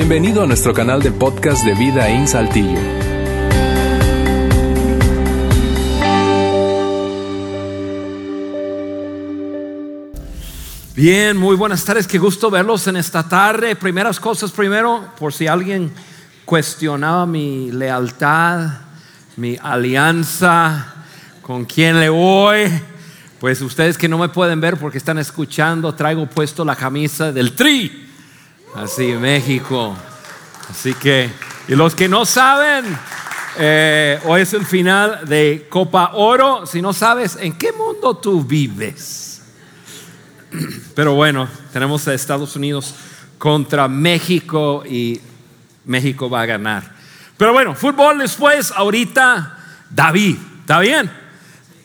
Bienvenido a nuestro canal de podcast de Vida en Saltillo. Bien, muy buenas tardes, qué gusto verlos en esta tarde. Primeras cosas primero, por si alguien cuestionaba mi lealtad, mi alianza, con quién le voy. Pues ustedes que no me pueden ver porque están escuchando, traigo puesto la camisa del Tri. Así, México. Así que, y los que no saben, eh, hoy es el final de Copa Oro. Si no sabes, ¿en qué mundo tú vives? Pero bueno, tenemos a Estados Unidos contra México y México va a ganar. Pero bueno, fútbol después, ahorita David, ¿está bien?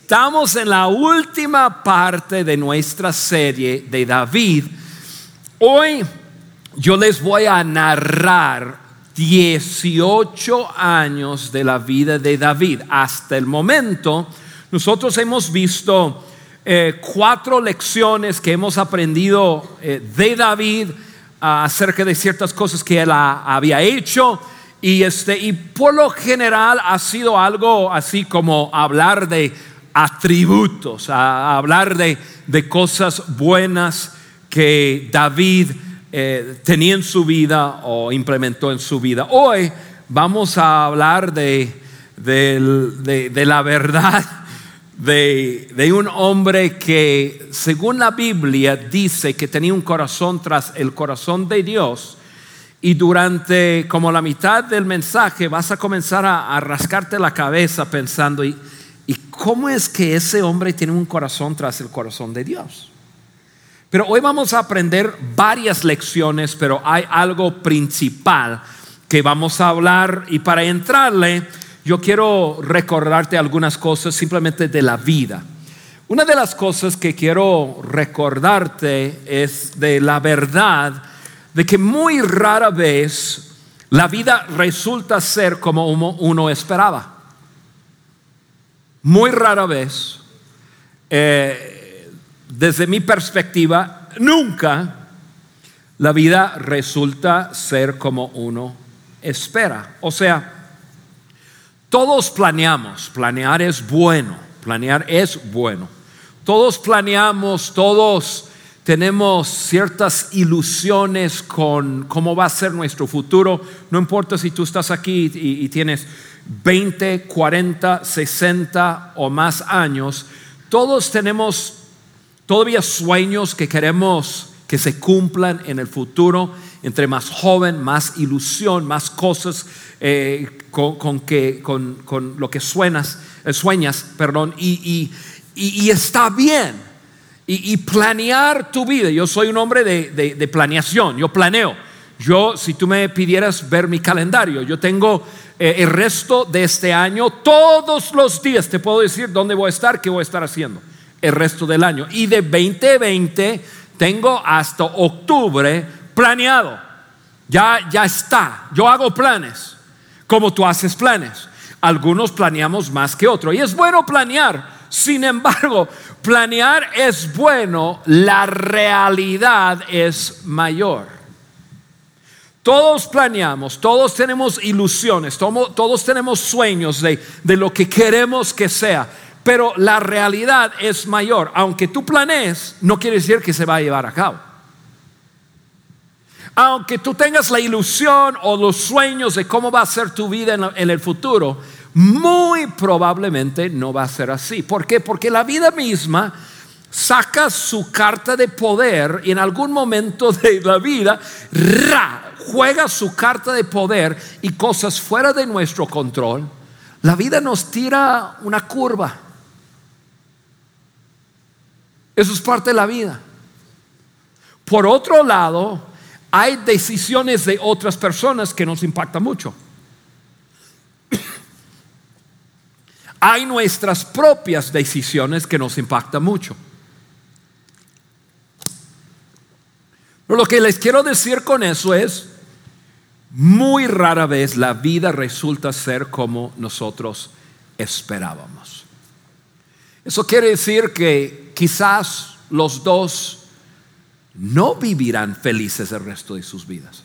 Estamos en la última parte de nuestra serie de David. Hoy yo les voy a narrar 18 años de la vida de David. Hasta el momento, nosotros hemos visto eh, cuatro lecciones que hemos aprendido eh, de David acerca de ciertas cosas que él había hecho. Y, este, y por lo general ha sido algo así como hablar de atributos, hablar de, cosas buenas que David eh, tenía en su vida o implementó en su vida. Hoy vamos a hablar de, la verdad de, de, un hombre que, según la Biblia, dice que tenía un corazón tras el corazón de Dios. Y durante como la mitad del mensaje vas a comenzar a, a rascarte la cabeza pensando, ¿y, ¿Y cómo es que ese hombre tiene un corazón tras el corazón de Dios? Pero hoy vamos a aprender varias lecciones, pero hay algo principal que vamos a hablar y para entrarle yo quiero recordarte algunas cosas simplemente de la vida. Una de las cosas que quiero recordarte es de la verdad de que muy rara vez la vida resulta ser como uno esperaba muy rara vez, eh, desde mi perspectiva, nunca la vida resulta ser como uno espera. O sea, todos planeamos, planear es bueno, planear es bueno. Todos planeamos, todos tenemos ciertas ilusiones con cómo va a ser nuestro futuro. No importa si tú estás aquí y, tienes 20, 40, 60 o más años, todos tenemos todavía sueños que queremos que se cumplan en el futuro. Entre más joven, más ilusión, más cosas eh, con, lo que eh, sueñas, perdón, y, y está bien y, planear tu vida. Yo soy un hombre de, planeación, yo planeo. Yo, si tú me pidieras ver mi calendario, yo tengo eh, el resto de este año, todos los días te puedo decir dónde voy a estar, qué voy a estar haciendo el resto del año. Y de 2020 tengo hasta octubre planeado. Ya, ya está. Yo hago planes, como tú haces planes. Algunos planeamos más que otros. Y es bueno planear. Sin embargo, Planear es bueno, la realidad es mayor. Todos planeamos, todos tenemos ilusiones, todos tenemos sueños de, lo que queremos que sea, pero la realidad es mayor. Aunque tú planees, no quiere decir que se va a llevar a cabo. Aunque tú tengas la ilusión o los sueños de cómo va a ser tu vida en el futuro, muy probablemente no va a ser así. ¿Por qué? Porque la vida misma saca su carta de poder y en algún momento de la vida juega su carta de poder y cosas fuera de nuestro control. La vida nos tira una curva. Eso es parte de la vida. Por otro lado, hay decisiones de otras personas que nos impactan mucho. hay nuestras propias decisiones que nos impactan mucho. Pero lo que les quiero decir con eso es, muy rara vez la vida resulta ser como nosotros esperábamos. Eso quiere decir que quizás los dos no vivirán felices el resto de sus vidas.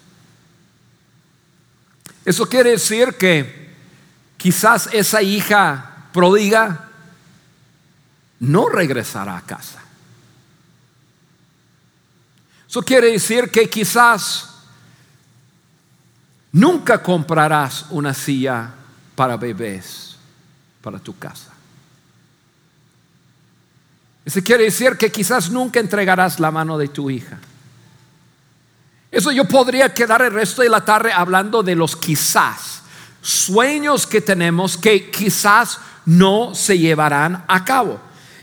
Eso quiere decir que quizás esa hija prodiga no regresará a casa. Eso quiere decir que quizás nunca comprarás una silla para bebés para tu casa. Eso quiere decir que quizás nunca entregarás la mano de tu hija. Eso yo podría quedar el resto de la tarde hablando de los quizás, sueños que tenemos que quizás no se llevarán a cabo.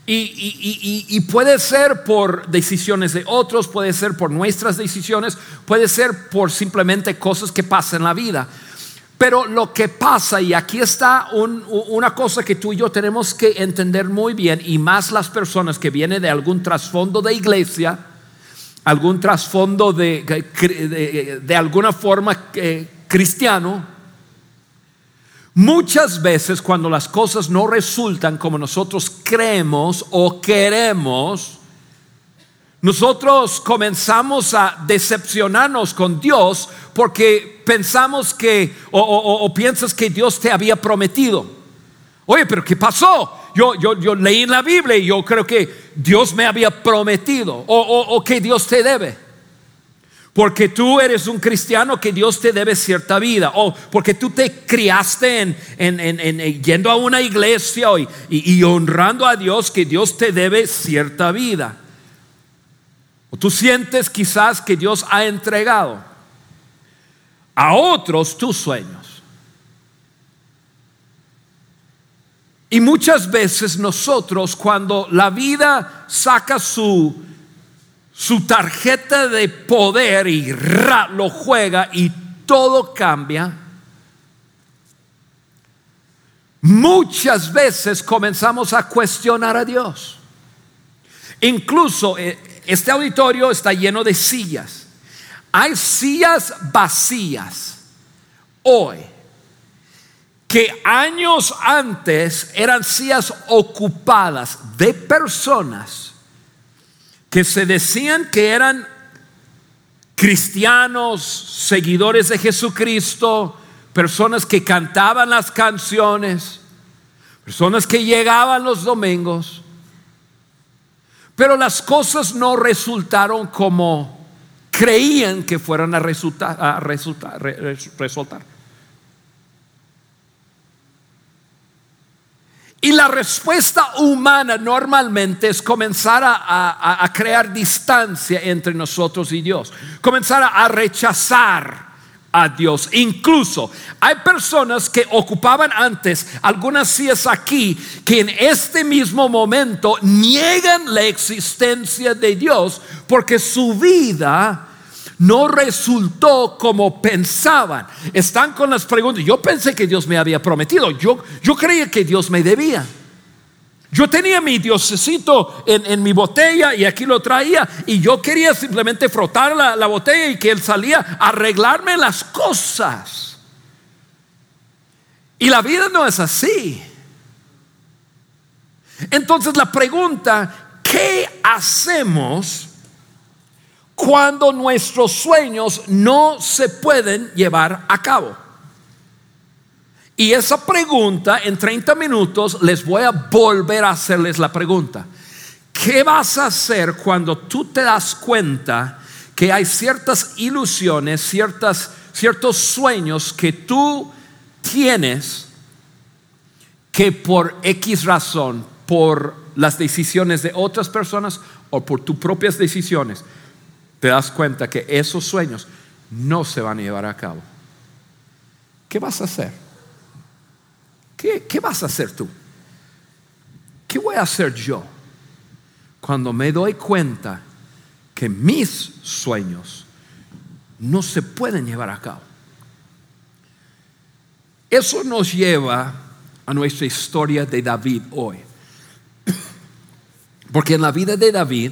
Y, puede ser por decisiones de otros, puede ser por nuestras decisiones, puede ser por simplemente cosas que pasan en la vida. Pero lo que pasa, y aquí está una cosa que tú y yo tenemos que entender muy bien, y más las personas que vienen de algún trasfondo de iglesia, algún trasfondo de, de, alguna forma eh, cristiano, Muchas veces cuando las cosas no resultan como nosotros creemos o queremos, nosotros comenzamos a decepcionarnos con Dios porque pensamos que o, piensas que Dios te había prometido. Oye, pero ¿qué pasó? Yo, yo, yo leí en la Biblia y yo creo que Dios me había prometido o que Dios te debe. Porque tú eres un cristiano que Dios te debe cierta vida. O porque tú te criaste en, en, yendo a una iglesia y, honrando a Dios que Dios te debe cierta vida. O tú sientes quizás que Dios ha entregado a otros tus sueños. Y muchas veces nosotros cuando la vida saca su su tarjeta de poder y lo juega y todo cambia. Muchas veces comenzamos a cuestionar a Dios. Incluso eh, este auditorio está lleno de sillas. Hay sillas vacías hoy que años antes eran sillas ocupadas de personas que se decían que eran cristianos, seguidores de Jesucristo, personas que cantaban las canciones, personas que llegaban los domingos, pero las cosas no resultaron como creían que fueran a resultar. A resultar, resultar. Y la respuesta humana normalmente es comenzar a, crear distancia entre nosotros y Dios, comenzar a, rechazar a Dios. Incluso hay personas que ocupaban antes algunas sillas aquí que en este mismo momento niegan la existencia de Dios porque su vida no resultó como pensaban. Están con las preguntas. Yo pensé que Dios me había prometido. Yo, yo creía que Dios me debía. Yo tenía mi diosecito en, mi botella y aquí lo traía y yo quería simplemente frotar la, la botella y que él salía a arreglarme las cosas. Y la vida no es así. Entonces la pregunta, ¿qué hacemos cuando nuestros sueños no se pueden llevar a cabo? Y esa pregunta, en 30 minutos, les voy a volver a hacerles la pregunta. ¿Qué vas a hacer cuando tú te das cuenta que hay ciertas ilusiones, ciertas, ciertos sueños que tú tienes que por X razón, por las decisiones de otras personas o por tus propias decisiones, te das cuenta que esos sueños no se van a llevar a cabo. ¿Qué vas a hacer? ¿Qué, vas a hacer tú? ¿Qué voy a hacer yo cuando me doy cuenta que mis sueños no se pueden llevar a cabo? Eso nos lleva a nuestra historia de David hoy. Porque en la vida de David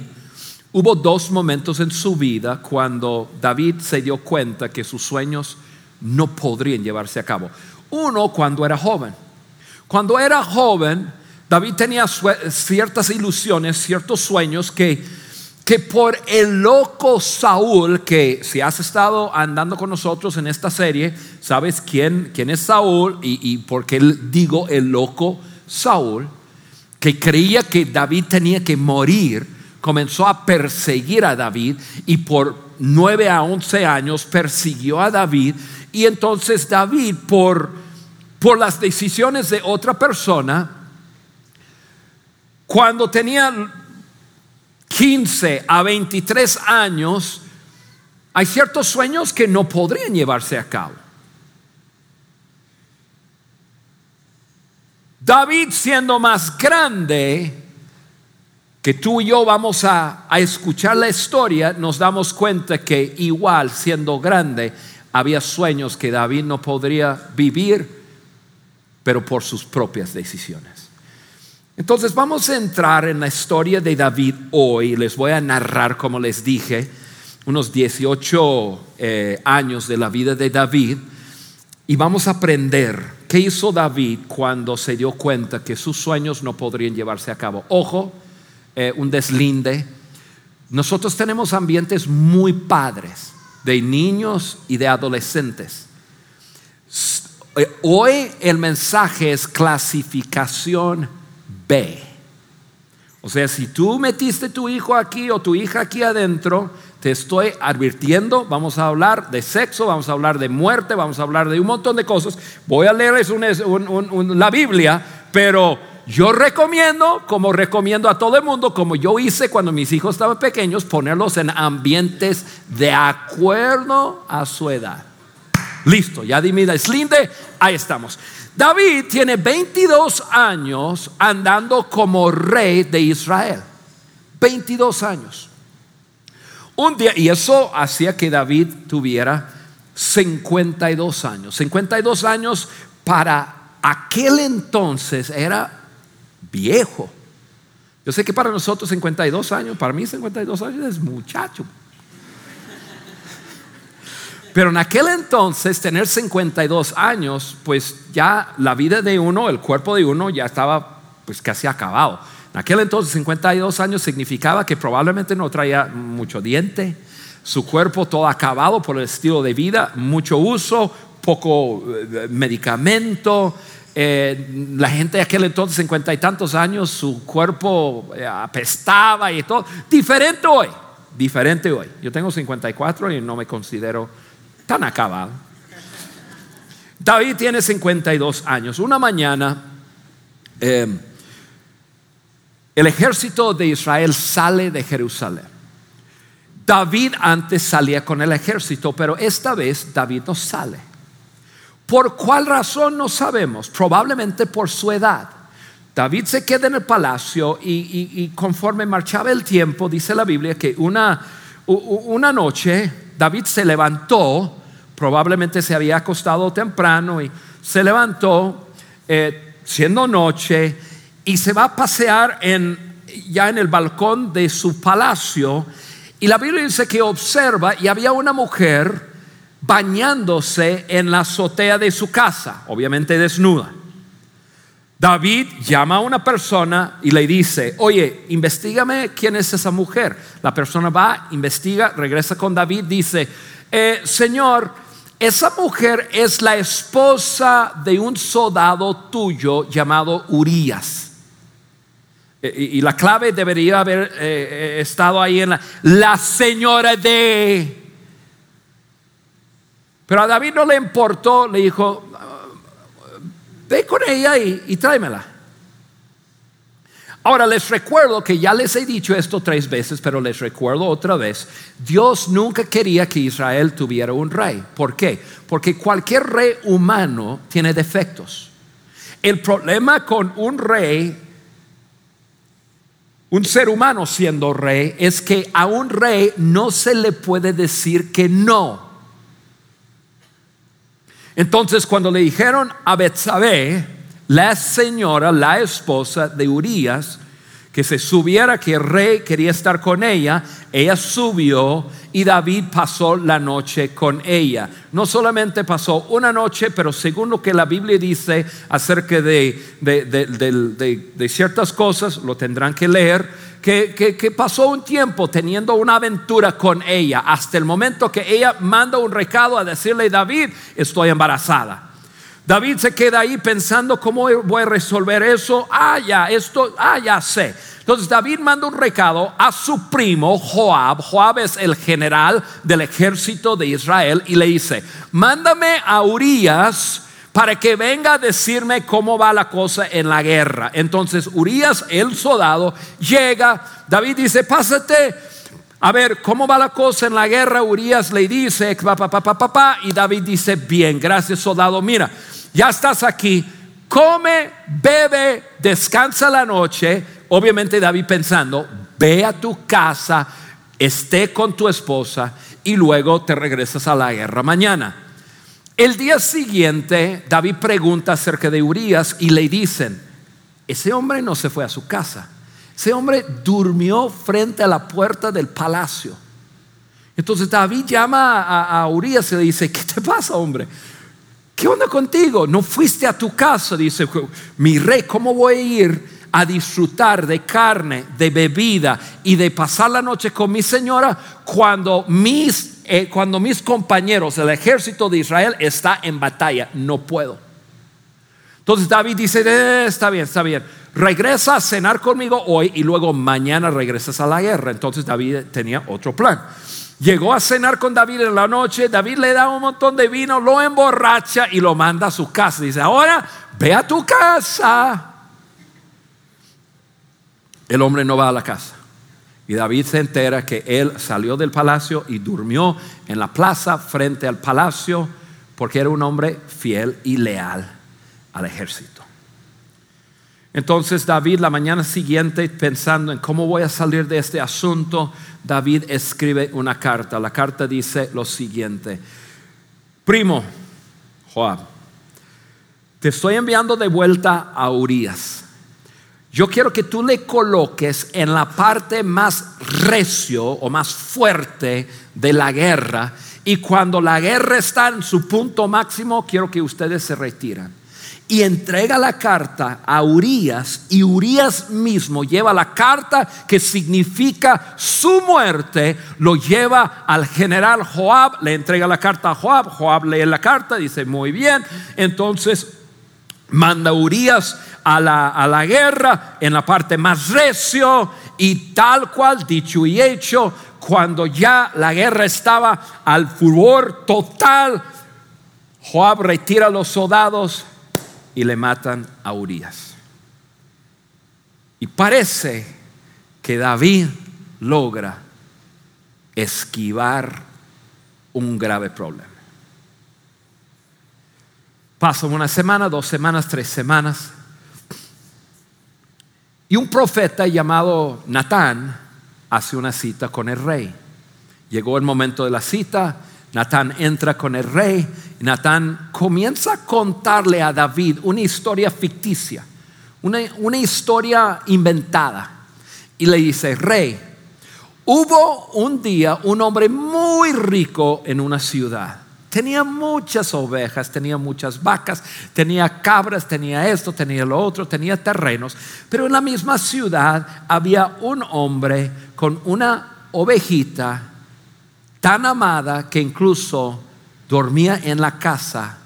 Hubo dos momentos en su vida cuando David se dio cuenta que sus sueños no podrían llevarse a cabo. Uno cuando era joven. Cuando era joven, David tenía ciertas ilusiones, ciertos sueños que que por el loco Saúl, que si has estado andando con nosotros en esta serie, sabes quién, quién es Saúl y, y por qué digo el loco Saúl, que creía que David tenía que morir, comenzó a perseguir a David y por nueve a once años persiguió a David. Y entonces David por, por las decisiones de otra persona, cuando tenía 15 a 23 años, hay ciertos sueños que no podrían llevarse a cabo. David siendo más grande, que tú y yo vamos a, a, escuchar la historia, nos damos cuenta que igual siendo grande, había sueños que David no podría vivir, pero por sus propias decisiones. Entonces vamos a entrar en la historia de David hoy. Les voy a narrar, como les dije, unos 18 eh, años de la vida de David y vamos a aprender qué hizo David cuando se dio cuenta que sus sueños no podrían llevarse a cabo. Ojo, eh, un deslinde. Nosotros tenemos ambientes muy padres de niños y de adolescentes. Eh, hoy el mensaje es clasificación B. O sea, si tú metiste tu hijo aquí o tu hija aquí adentro, te estoy advirtiendo, vamos a hablar de sexo, vamos a hablar de muerte, vamos a hablar de un montón de cosas. Voy a leerles la Biblia, pero yo recomiendo, como recomiendo a todo el mundo, como yo hice cuando mis hijos estaban pequeños, ponerlos en ambientes de acuerdo a su edad. Listo, ya di mi deslinde, ahí estamos. David tiene 22 años andando como rey de Israel. 22 años. Un día, y eso hacía que David tuviera 52 años. 52 años para aquel entonces era viejo. Yo sé que para nosotros 52 años, para mí 52 años es muchacho. Pero en aquel entonces, tener 52 años, pues ya la vida de uno, el cuerpo de uno ya estaba pues casi acabado. En aquel entonces, 52 años significaba que probablemente no traía mucho diente, su cuerpo todo acabado por el estilo de vida, mucho uso, poco eh, medicamento. Eh, la gente de aquel entonces, 50 y tantos años, su cuerpo eh, apestaba y todo. Diferente hoy, diferente hoy. Yo tengo 54 y no me considero tan acabado. David tiene 52 años. Una mañana, em, el ejército de Israel sale de Jerusalén. David antes salía con el ejército, pero esta vez David no sale. ¿Por cuál razón no sabemos? Probablemente por su edad. David se queda en el palacio y, conforme marchaba el tiempo, dice la Biblia que una, una noche David se levantó, probablemente se había acostado temprano y se levantó eh, siendo noche y se va a pasear en, ya en el balcón de su palacio y la Biblia dice que observa y había una mujer bañándose en la azotea de su casa, obviamente desnuda. David llama a una persona y le dice, oye, investigame quién es esa mujer. La persona va, investiga, regresa con David, dice, eh, Señor, esa mujer es la esposa de un soldado tuyo llamado Urias. Eh, y, la clave debería haber eh, estado ahí en la, la señora de... Pero a David no le importó, le dijo, Ve con ella y, tráemela. Ahora les recuerdo que ya les he dicho esto tres veces, pero les recuerdo otra vez, Dios nunca quería que Israel tuviera un rey. ¿Por qué? Porque cualquier rey humano tiene defectos. El problema con un rey, un ser humano siendo rey, es que a un rey no se le puede decir que no. Entonces, cuando le dijeron a Betsabé, la señora, la esposa de Urias, que se subiera, que el rey quería estar con ella, ella subió y David pasó la noche con ella. No solamente pasó una noche, pero según lo que la Biblia dice acerca de, de, de ciertas cosas, lo tendrán que leer, que, pasó un tiempo teniendo una aventura con ella, hasta el momento que ella manda un recado a decirle, David, estoy embarazada. David se queda ahí pensando cómo voy a resolver eso. Ah, ya, esto, ah, ya sé. Entonces David manda un recado a su primo Joab. Joab es el general del ejército de Israel y le dice, mándame a Urias para que venga a decirme cómo va la cosa en la guerra. Entonces Urias, el soldado, llega. David dice, pásate. A ver, ¿cómo va la cosa en la guerra? Urias le dice, papá, papá, papá, y David dice, bien, gracias soldado. Mira, ya estás aquí, come, bebe, descansa la noche. Obviamente David pensando, ve a tu casa, esté con tu esposa y luego te regresas a la guerra mañana. El día siguiente David pregunta acerca de Urias y le dicen, ese hombre no se fue a su casa, ese hombre durmió frente a la puerta del palacio. Entonces David llama a, a Urias y le dice, ¿qué te pasa hombre? ¿Qué onda contigo? No fuiste a tu casa, dice mi rey, ¿cómo voy a ir a disfrutar de carne, de bebida y de pasar la noche con mi señora cuando mis, eh, cuando mis compañeros, el ejército de Israel está en batalla? No puedo. Entonces David dice, eh, está bien, está bien, regresa a cenar conmigo hoy y luego mañana regresas a la guerra. Entonces David tenía otro plan. Llegó a cenar con David en la noche, David le da un montón de vino, lo emborracha y lo manda a su casa. Dice, ahora ve a tu casa. El hombre no va a la casa. Y David se entera que él salió del palacio y durmió en la plaza frente al palacio porque era un hombre fiel y leal al ejército. Entonces David la mañana siguiente, pensando en cómo voy a salir de este asunto, David escribe una carta. La carta dice lo siguiente, primo Joab, te estoy enviando de vuelta a Urias. Yo quiero que tú le coloques en la parte más recio o más fuerte de la guerra. Y cuando la guerra está en su punto máximo, quiero que ustedes se retiran. Y entrega la carta a Urias y Urias mismo lleva la carta que significa su muerte, lo lleva al general Joab, le entrega la carta a Joab, Joab lee la carta, dice muy bien, entonces manda Urias a la, a la guerra en la parte más recio y tal cual dicho y hecho, cuando ya la guerra estaba al furor total, Joab retira a los soldados, y le matan a Urias. Y parece que David logra esquivar un grave problema. Pasan una semana, dos semanas, tres semanas. Y un profeta llamado Natán hace una cita con el rey. Llegó el momento de la cita, Natán entra con el rey Natán comienza a contarle a David una historia ficticia, una, una historia inventada. Y le dice, rey, hubo un día un hombre muy rico en una ciudad. Tenía muchas ovejas, tenía muchas vacas, tenía cabras, tenía esto, tenía lo otro, tenía terrenos. Pero en la misma ciudad había un hombre con una ovejita tan amada que incluso dormía en la casa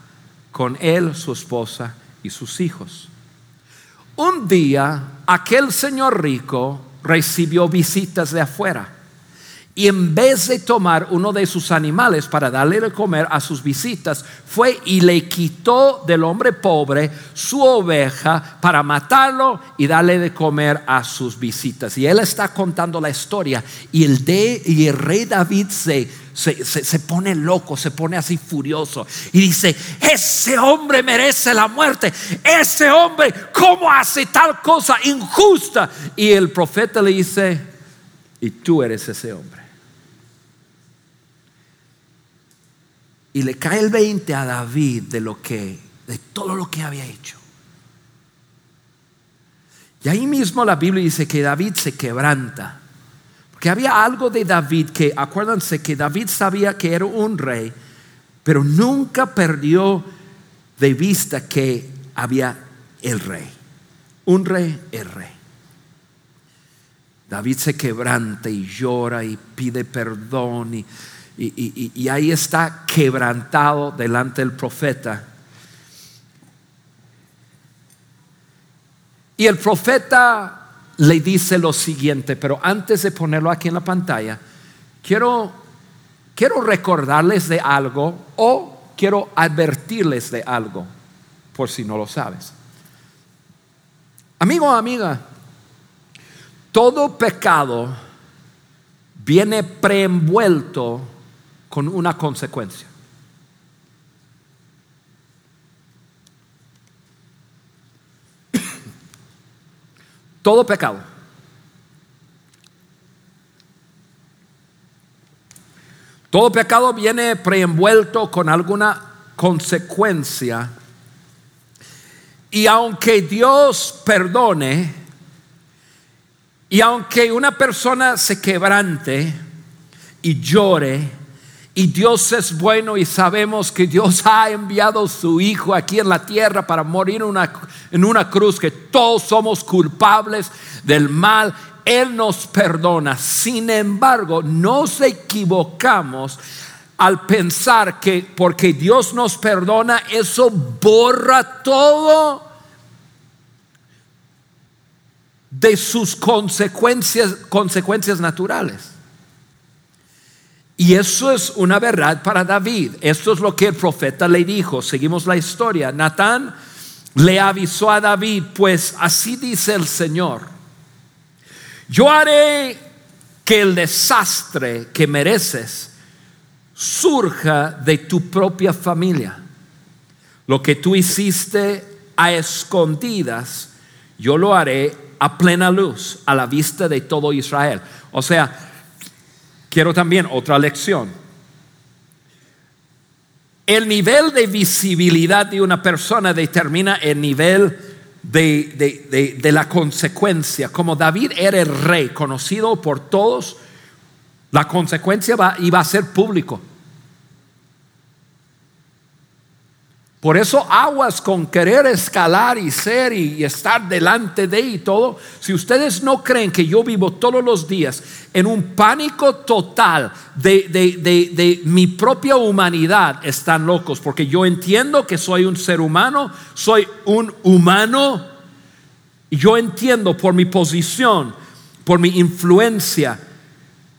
con él, su esposa y sus hijos. Un día aquel señor rico recibió visitas de afuera y en vez de tomar uno de sus animales para darle de comer a sus visitas, fue y le quitó del hombre pobre su oveja para matarlo y darle de comer a sus visitas. Y él está contando la historia y el, rey David se, se, pone loco, se pone así furioso y dice, ese hombre merece la muerte, ese hombre, ¿cómo hace tal cosa injusta? Y el profeta le dice, y tú eres ese hombre. Y le cae el 20 a David de lo que, de todo lo que había hecho. Y ahí mismo la Biblia dice que David se quebranta. Porque había algo de David que, acuérdense que David sabía que era un rey, pero nunca perdió de vista que había el rey. Un rey, el rey. David se quebranta y llora y pide perdón y, y, ahí está quebrantado delante del profeta. Y el profeta le dice lo siguiente, pero antes de ponerlo aquí en la pantalla, quiero, quiero recordarles de algo o quiero advertirles de algo, por si no lo sabes. Amigo o amiga, todo pecado viene preenvuelto con una consecuencia. Todo pecado. Todo pecado viene preenvuelto con alguna consecuencia. Y aunque Dios perdone, y aunque una persona se quebrante y llore, y Dios es bueno y sabemos que Dios ha enviado su Hijo aquí en la tierra para morir en una cruz, que todos somos culpables del mal. Él nos perdona. Sin embargo, nos equivocamos al pensar que porque Dios nos perdona, eso borra todo de sus consecuencias, consecuencias naturales. Y eso es una verdad para David. Esto es lo que el profeta le dijo. Seguimos la historia. Natán le avisó a David, pues así dice el Señor. Yo haré que el desastre que mereces surja de tu propia familia. Lo que tú hiciste a escondidas, yo lo haré a plena luz, a la vista de todo Israel. O sea, Quiero también otra lección. El nivel de visibilidad de una persona determina el nivel de, la consecuencia. Como David era el rey, conocido por todos, la consecuencia iba a ser público. Por eso aguas con querer escalar y ser y, estar delante de y todo. Si ustedes no creen que yo vivo todos los días en un pánico total de, de mi propia humanidad, están locos. Porque yo entiendo que soy un ser humano, soy un humano. Y yo entiendo por mi posición, por mi influencia,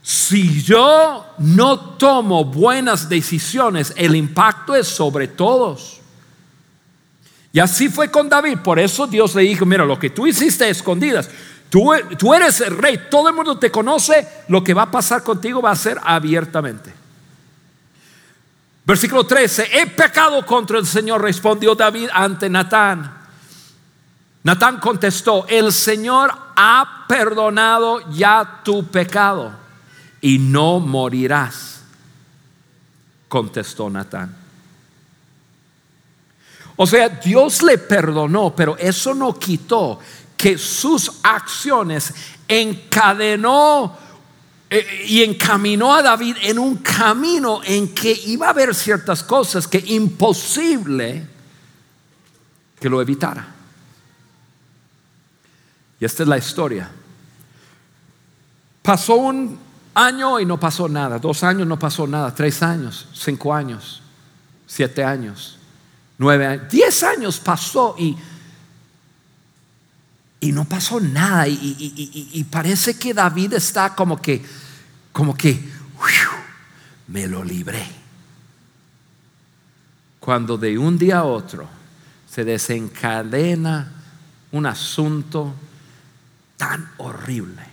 si yo no tomo buenas decisiones, el impacto es sobre todos. Y así fue con David. Por eso Dios le dijo, mira, lo que tú hiciste escondidas, tú, eres el rey, todo el mundo te conoce, lo que va a pasar contigo va a ser abiertamente. Versículo 13, he pecado contra el Señor, respondió David ante Natán. Natán contestó, el Señor ha perdonado ya tu pecado y no morirás, contestó Natán. O sea, Dios le perdonó, pero eso no quitó que sus acciones encadenó eh, y encaminó a David en un camino en que iba a haber ciertas cosas que imposible que lo evitara. Y esta es la historia. Pasó un año y no pasó nada, dos años no pasó nada, tres años, cinco años, siete años nueve diez años pasó y, y no pasó nada. Y, parece que David está como que, como que, me lo libré. Cuando de un día a otro se desencadena un asunto tan horrible.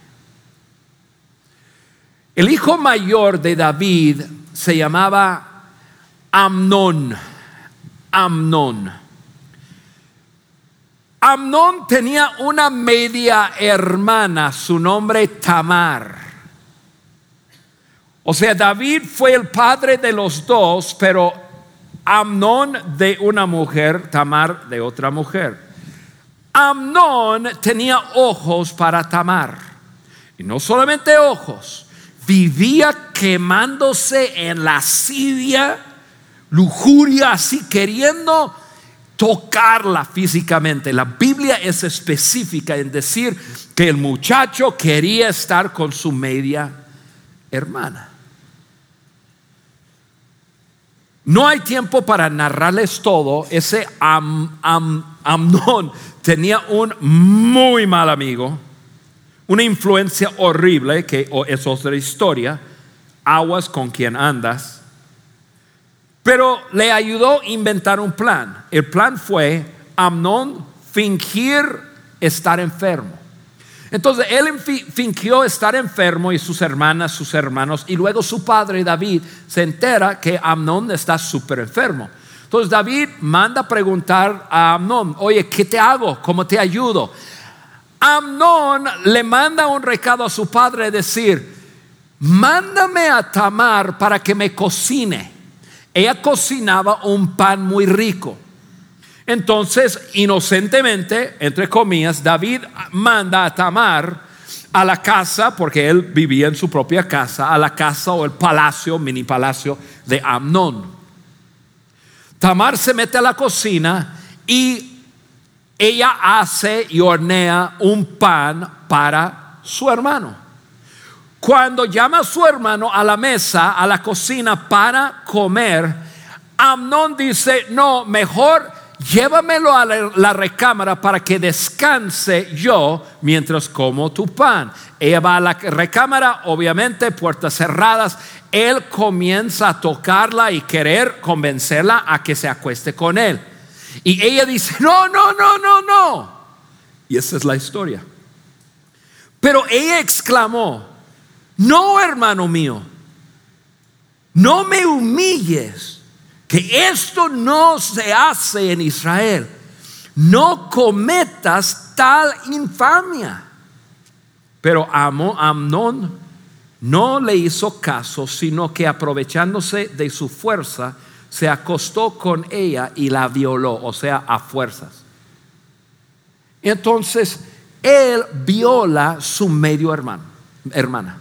El hijo mayor de David se llamaba Amnón. Amnón. Amnón tenía una media hermana, su nombre Tamar. O sea, David fue el padre de los dos, pero Amnón de una mujer, Tamar de otra mujer. Amnón tenía ojos para Tamar. Y no solamente ojos, vivía quemándose en la lascivia lujuria, así queriendo tocarla físicamente. La Biblia es específica en decir que el muchacho quería estar con su media hermana. No hay tiempo para narrarles todo. Ese Amnón tenía un muy mal amigo, una influencia horrible, que es otra historia, aguas con quien andas. Pero le ayudó a inventar un plan. El plan fue Amnón fingir estar enfermo. Entonces él fingió estar enfermo y sus hermanas, sus hermanos, y luego su padre David se entera que Amnón está súper enfermo. Entonces David manda preguntar a Amnón, oye, ¿qué te hago? ¿Cómo te ayudo? Amnón le manda un recado a su padre, decir, mándame a Tamar para que me cocine. Ella cocinaba un pan muy rico. Entonces, inocentemente, entre comillas, David manda a Tamar a la casa, porque él vivía en su propia casa, a la casa o el palacio, mini palacio de Amnón. Tamar se mete a la cocina y ella hace y hornea un pan para su hermano. Cuando llama a su hermano a la mesa, a la cocina para comer, Amnón dice, no, mejor llévamelo a la, recámara para que descanse yo mientras como tu pan. Ella va a la recámara, obviamente, puertas cerradas. Él comienza a tocarla y querer convencerla a que se acueste con él. Y ella dice, no, no, no, no, no. Y esa es la historia. Pero ella exclamó, no, hermano mío, no me humilles que esto no se hace en Israel. No cometas tal infamia. Pero Amnón no le hizo caso, sino que aprovechándose de su fuerza, se acostó con ella y la violó, o sea, a fuerzas. Entonces, él viola su medio hermano, hermana.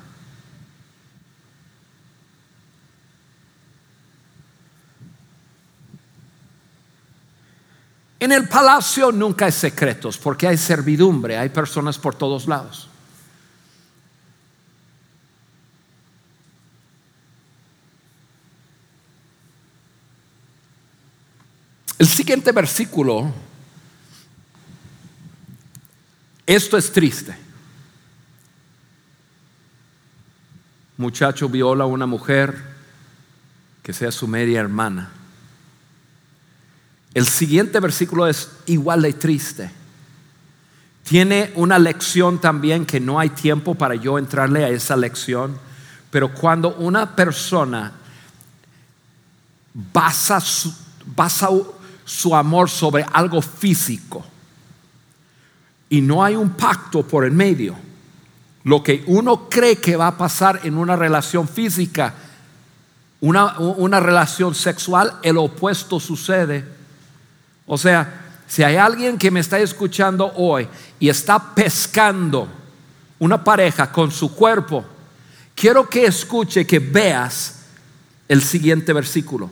En el palacio nunca hay secretos porque hay servidumbre, hay personas por todos lados. El siguiente versículo, esto es triste. Muchacho viola a una mujer que sea su media hermana. El siguiente versículo es igual de triste. Tiene una lección también que no hay tiempo para yo entrarle a esa lección, pero cuando una persona basa su, amor sobre algo físico y no hay un pacto por el medio, lo que uno cree que va a pasar en una relación física, una relación sexual, el opuesto sucede o sea, si hay alguien que me está escuchando hoy y está pescando una pareja con su cuerpo, quiero que escuche, que veas el siguiente versículo.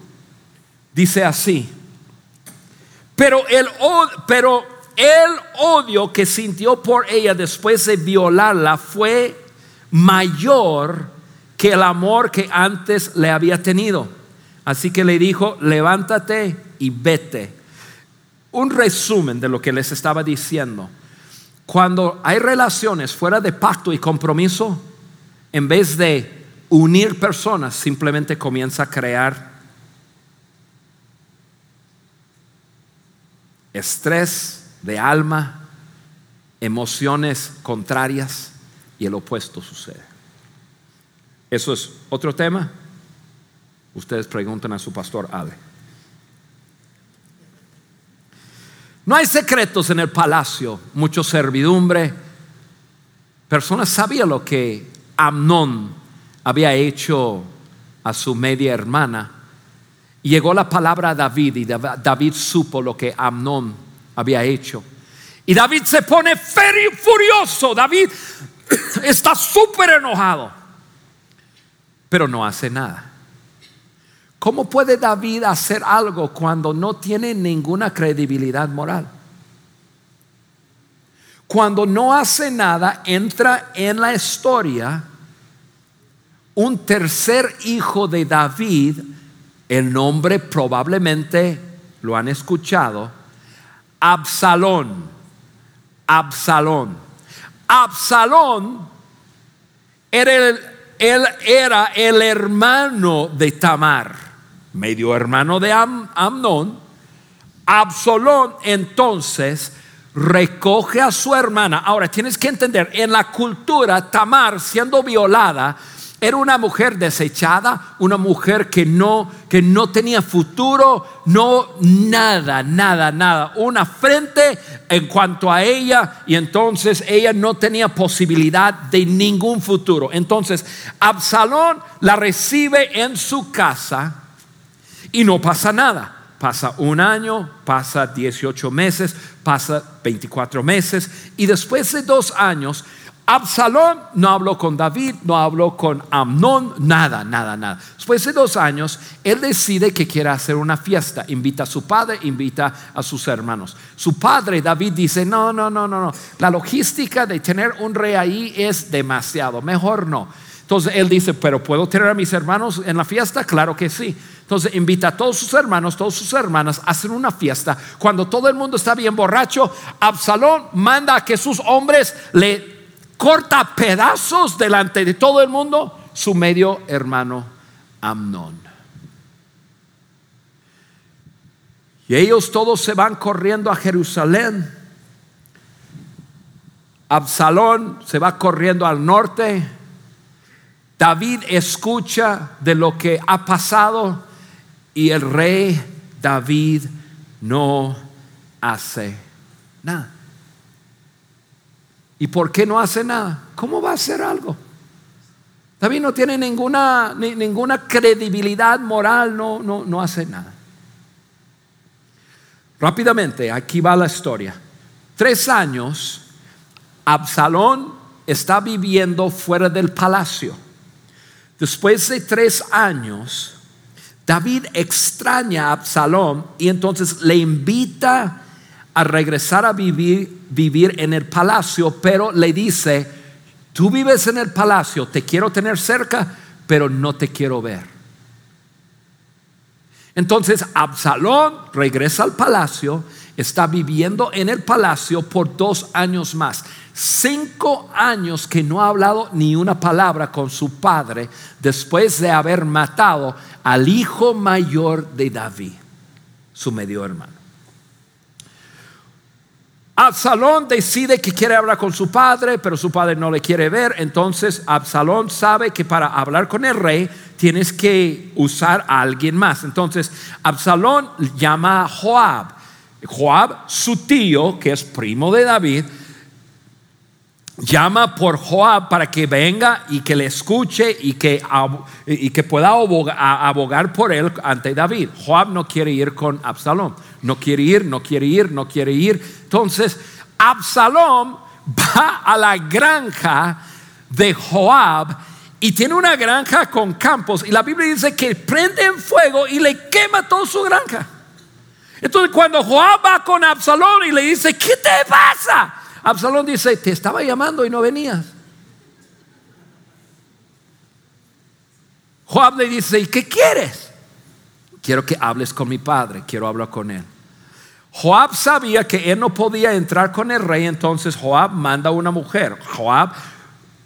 Dice así, pero el, pero el odio que sintió por ella después de violarla fue mayor que el amor que antes le había tenido. Así que le dijo, levántate y vete un resumen de lo que les estaba diciendo. Cuando hay relaciones fuera de pacto y compromiso, en vez de unir personas, simplemente comienza a crear estrés de alma, emociones contrarias y el opuesto sucede. Eso es otro tema. Ustedes preguntan a su pastor Ale. No hay secretos en el palacio, mucho servidumbre. Personas sabían lo que Amnón había hecho a su media hermana. Llegó la palabra a David y David supo lo que Amnón había hecho. Y David se pone furioso. David está súper enojado. Pero no hace nada. ¿Cómo puede David hacer algo cuando no tiene ninguna credibilidad moral? Cuando no hace nada, entra en la historia un tercer hijo de David, el nombre probablemente lo han escuchado, Absalón. Absalón. Absalón era el, él era el hermano de Tamar, medio hermano de Amnón. Absalón entonces recoge a su hermana. Ahora tienes que entender, en la cultura, Tamar siendo violada, era una mujer desechada, una mujer que no, que no tenía futuro, no nada, nada, nada. Una frente en cuanto a ella y entonces ella no tenía posibilidad de ningún futuro. Entonces Absalón la recibe en su casa y no pasa nada. Pasa un año, pasa 18 meses, pasa 24 meses y después de dos años Absalón no habló con David, no habló con Amnón, nada, nada, nada. Después de dos años, él decide que quiere hacer una fiesta. Invita a su padre, invita a sus hermanos. Su padre, David, dice, no, no, no, no, no. La logística de tener un rey ahí es demasiado, mejor no. Entonces él dice, pero ¿puedo tener a mis hermanos en la fiesta? Claro que sí. Entonces invita a todos sus hermanos, todas sus hermanas a hacer una fiesta. Cuando todo el mundo está bien borracho, Absalón manda a que sus hombres le corta pedazos delante de todo el mundo su medio hermano Amnón. Y ellos todos se van corriendo a Jerusalén. Absalón se va corriendo al norte. David escucha de lo que ha pasado y el rey David no hace nada. ¿Y por qué no hace nada? ¿Cómo va a hacer algo? David no tiene ninguna, ninguna credibilidad moral, no, no, no hace nada. Rápidamente, aquí va la historia. Tres años, Absalón está viviendo fuera del palacio. Después de tres años, David extraña a Absalón y entonces le invita a regresar a vivir, en el palacio, pero le dice, tú vives en el palacio, te quiero tener cerca, pero no te quiero ver. Entonces Absalón regresa al palacio, está viviendo en el palacio por dos años más. Cinco años que no ha hablado ni una palabra con su padre después de haber matado al hijo mayor de David, su medio hermano. Absalón decide que quiere hablar con su padre, pero su padre no le quiere ver. Entonces Absalón sabe que para hablar con el rey tienes que usar a alguien más. Entonces Absalón llama a Joab. Joab, su tío, que es primo de David, llama por Joab para que venga y que le escuche y que, y que pueda abogar por él ante David. Joab no quiere ir con Absalón, no quiere ir, no quiere ir, no quiere ir. Entonces, Absalón va a la granja de Joab y tiene una granja con campos y la Biblia dice que prende en fuego y le quema toda su granja. Entonces cuando Joab va con Absalón y le dice, ¿qué te pasa? Absalón dice, te estaba llamando y no venías. Joab le dice, ¿y qué quieres? Quiero que hables con mi padre, quiero hablar con él. Joab sabía que él no podía entrar con el rey, entonces Joab manda a una mujer. Joab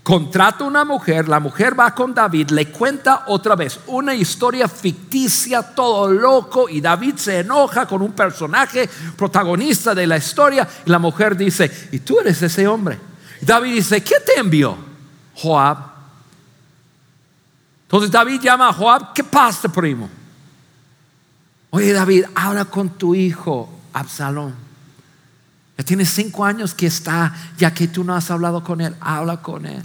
contrata una mujer, la mujer va con David, le cuenta otra vez una historia ficticia, todo loco, y David se enoja con un personaje protagonista de la historia, y la mujer dice, y tú eres ese hombre. David dice, ¿qué te envió? Joab. Entonces David llama a Joab, ¿qué pasa, primo? Oye David, habla con tu hijo Absalón. Ya tiene cinco años que está, ya que tú no has hablado con él, habla con él.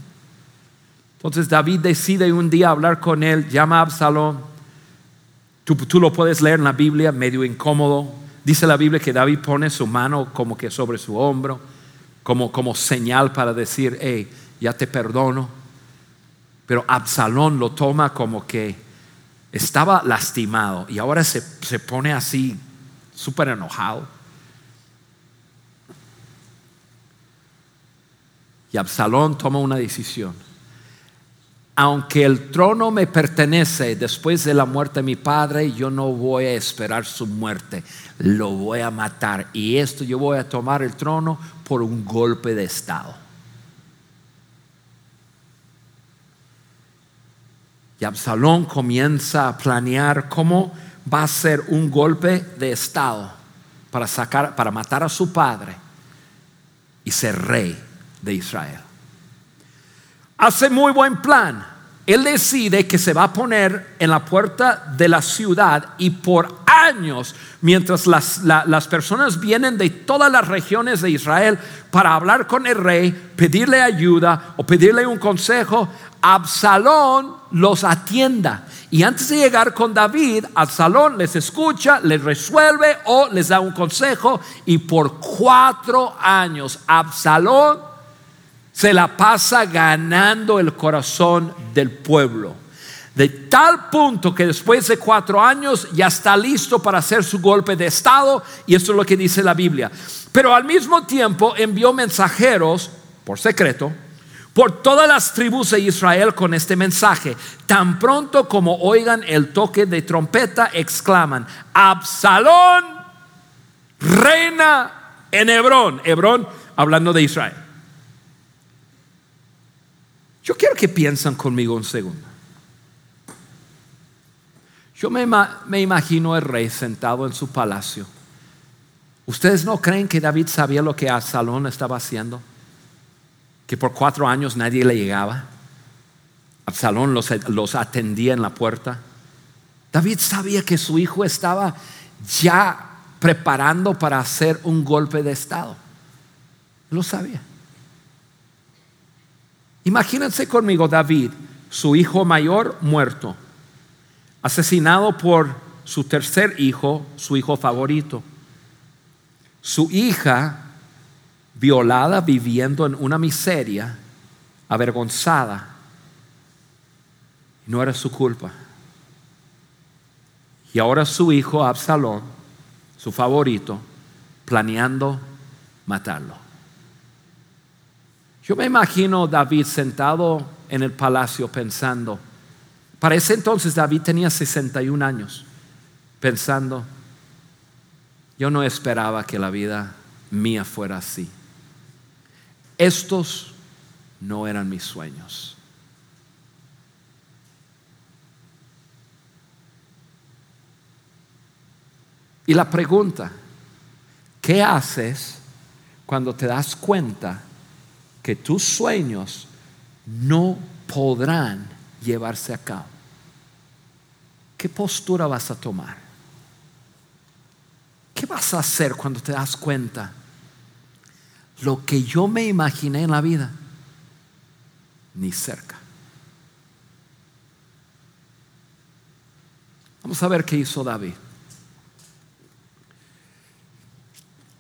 Entonces David decide un día hablar con él, llama a Absalón. Tú, lo puedes leer en la Biblia, medio incómodo. Dice la Biblia que David pone su mano como que sobre su hombro, como, como señal para decir, hey, ya te perdono. Pero Absalón lo toma como que estaba lastimado y ahora se, se pone así súper enojado. Y Absalón toma una decisión. Aunque el trono me pertenece después de la muerte de mi padre, yo no voy a esperar su muerte. Lo voy a matar. Y esto yo voy a tomar el trono por un golpe de Estado. Y Absalón comienza a planear cómo va a ser un golpe de Estado para, sacar, para matar a su padre y ser rey de Israel. Hace muy buen plan. Él decide que se va a poner en la puerta de la ciudad y por años, mientras las, las, personas vienen de todas las regiones de Israel para hablar con el rey, pedirle ayuda o pedirle un consejo, Absalón los atienda. Y antes de llegar con David, Absalón les escucha, les resuelve o les da un consejo. Y por cuatro años, Absalón se la pasa ganando el corazón del pueblo. De tal punto que después de cuatro años ya está listo para hacer su golpe de estado, y esto es lo que dice la Biblia. Pero al mismo tiempo envió mensajeros, por secreto, por todas las tribus de Israel con este mensaje. Tan pronto como oigan el toque de trompeta, exclaman, Absalón reina en Hebrón. Hebrón hablando de Israel. Yo quiero que piensen conmigo un segundo. Yo me, me, imagino el rey sentado en su palacio. ¿Ustedes no creen que David sabía lo que Absalón estaba haciendo? Que por cuatro años nadie le llegaba. Absalón los, los atendía en la puerta. David sabía que su hijo estaba ya preparando para hacer un golpe de estado. Lo sabía. Imagínense conmigo David, su hijo mayor muerto, asesinado por su tercer hijo, su hijo favorito. Su hija violada viviendo en una miseria, avergonzada. No era su culpa. Y ahora su hijo Absalón, su favorito, planeando matarlo. Yo me imagino David sentado en el palacio pensando, para ese entonces David tenía 61 años, pensando, yo no esperaba que la vida mía fuera así. Estos no eran mis sueños. Y la pregunta, ¿qué haces cuando te das cuenta que tus sueños no podrán llevarse a cabo. ¿Qué postura vas a tomar? ¿Qué vas a hacer cuando te das cuenta? Lo que yo me imaginé en la vida, ni cerca. Vamos a ver qué hizo David.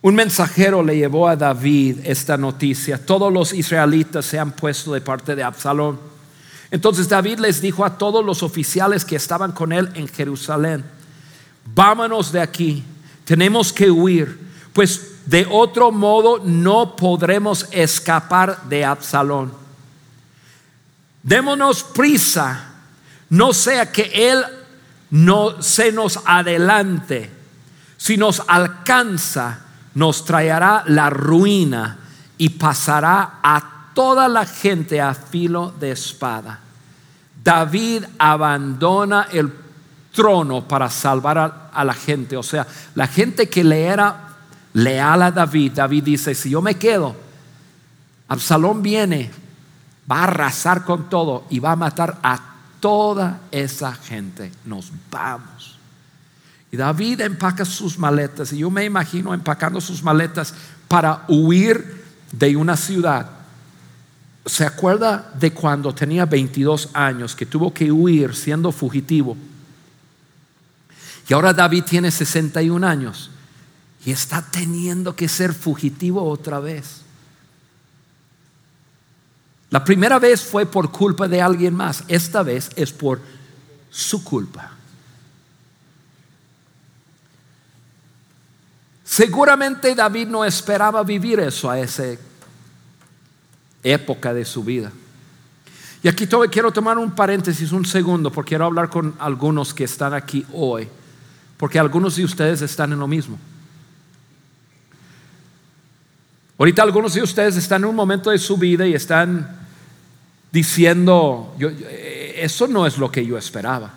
Un mensajero le llevó a David esta noticia. Todos los israelitas se han puesto de parte de Absalón. Entonces David les dijo a todos los oficiales que estaban con él en Jerusalén, vámonos de aquí, tenemos que huir, pues de otro modo no podremos escapar de Absalón. Démonos prisa, no sea que él no se nos adelante, si nos alcanza nos traerá la ruina y pasará a toda la gente a filo de espada. David abandona el trono para salvar a, la gente. O sea, la gente que le era leal a David, David dice, si yo me quedo, Absalón viene, va a arrasar con todo y va a matar a toda esa gente. Nos vamos. Y David empaca sus maletas, y yo me imagino empacando sus maletas para huir de una ciudad. ¿Se acuerda de cuando tenía 22 años que tuvo que huir siendo fugitivo? Y ahora David tiene 61 años y está teniendo que ser fugitivo otra vez. La primera vez fue por culpa de alguien más, esta vez es por su culpa. Seguramente David no esperaba vivir eso a esa época de su vida. Y aquí quiero tomar un paréntesis, un segundo, porque quiero hablar con algunos que están aquí hoy, porque algunos de ustedes están en lo mismo. Ahorita algunos de ustedes están en un momento de su vida y están diciendo, eh, eso no es lo que yo esperaba.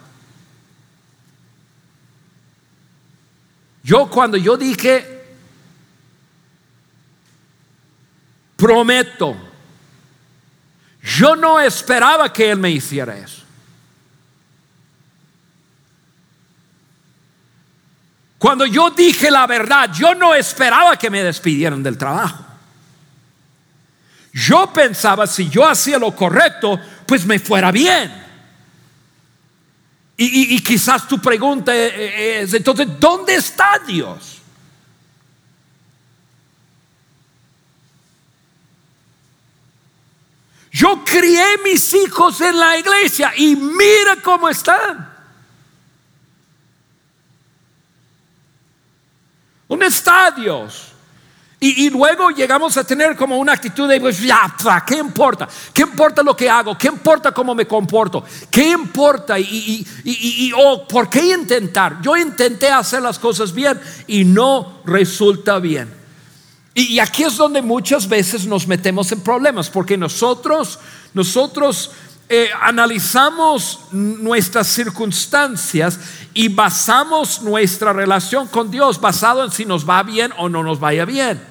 Yo cuando yo dije, prometo, yo no esperaba que Él me hiciera eso. Cuando yo dije la verdad, yo no esperaba que me despidieran del trabajo. Yo pensaba si yo hacía lo correcto, pues me fuera bien. Y, quizás tu pregunta es, entonces, ¿dónde está Dios? Yo crié mis hijos en la iglesia y mira cómo están. Un estadio Y, luego llegamos a tener como una actitud de, pues ya, ¿qué importa? ¿Qué importa lo que hago? ¿Qué importa cómo me comporto? ¿Qué importa? Y, y, oh, ¿por qué intentar? Yo intenté hacer las cosas bien y no resulta bien. Y, aquí es donde muchas veces nos metemos en problemas, porque nosotros, nosotros eh, analizamos nuestras circunstancias y basamos nuestra relación con Dios basado en si nos va bien o no nos vaya bien.